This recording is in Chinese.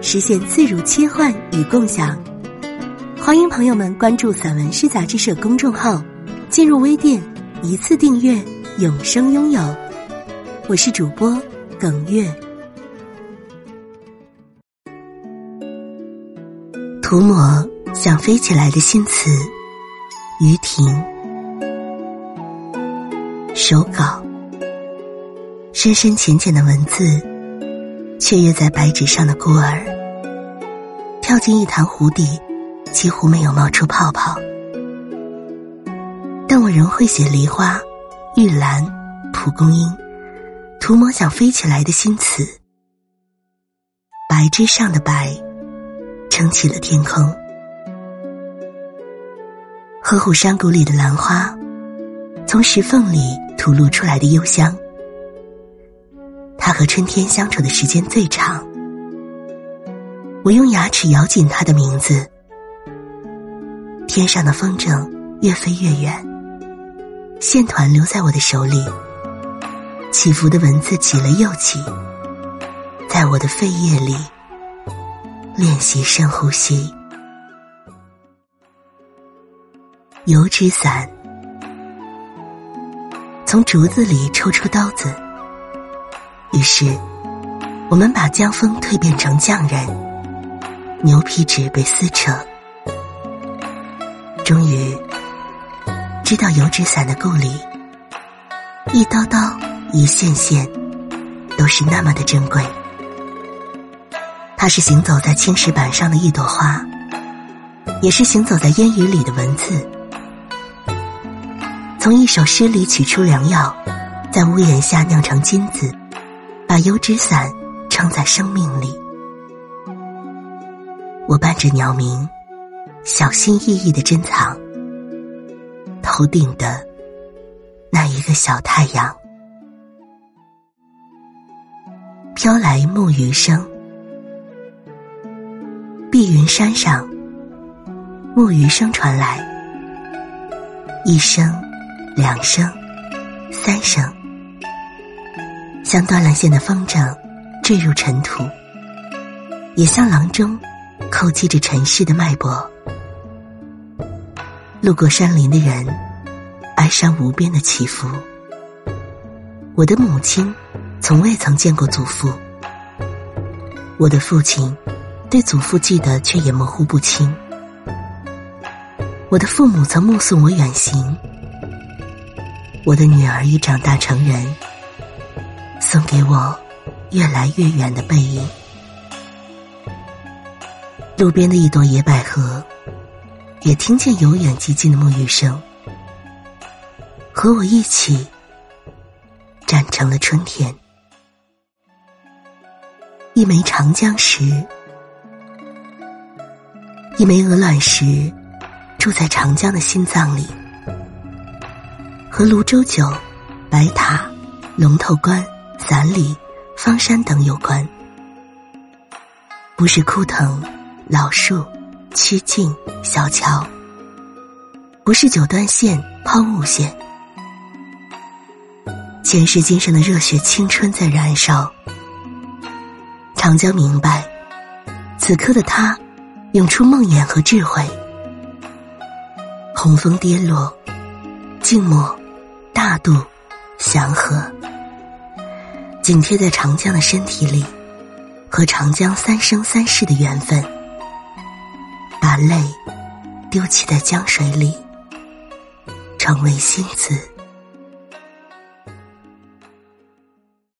实现自如切换与共享，欢迎朋友们关注散文诗杂志社公众号，进入微店一次订阅，永生拥有。我是主播耿月，涂抹想飞起来的新词，于婷，手稿，深深浅浅的文字。雀跃在白纸上的孤儿，跳进一潭湖底，几乎没有冒出泡泡。但我仍会写梨花、玉兰、蒲公英，涂抹想飞起来的新词。白纸上的白，撑起了天空。河虎山谷里的兰花，从石缝里吐露出来的幽香。它和春天相处的时间最长，我用牙齿咬紧他的名字。天上的风筝越飞越远，线团留在我的手里，起伏的文字起了又起，在我的肺叶里练习深呼吸。油纸伞，从竹子里抽出刀子。于是，我们把江风蜕变成匠人，牛皮纸被撕扯，终于知道油纸伞的故里，一刀刀，一线线，都是那么的珍贵。它是行走在青石板上的一朵花，也是行走在烟雨里的文字。从一首诗里取出良药，在屋檐下酿成金子。把油纸伞撑在生命里，我伴着鸟鸣，小心翼翼的珍藏头顶的那一个小太阳。飘来木鱼声，碧云山上，木鱼声传来，一声，两声，三声。像断了线的风筝，坠入尘土；也像郎中，叩击着尘世的脉搏。路过山林的人，哀伤无边的起伏。我的母亲，从未曾见过祖父；我的父亲，对祖父记得却也模糊不清。我的父母曾目送我远行，我的女儿已长大成人。送给我越来越远的背影。路边的一朵野百合，也听见由远及近的沐浴声，和我一起站成了春天。一枚长江石，一枚鹅卵石，住在长江的心脏里，和泸州酒、白塔、龙头关。散里、方山等有关，不是枯藤、老树、曲径、小桥，不是九段线、抛物线，前世今生的热血青春在燃烧。长江明白，此刻的他，涌出梦魇和智慧。洪峰跌落，静默，大度，祥和。紧贴在长江的身体里，和长江三生三世的缘分，把泪丢弃在江水里，成为星子。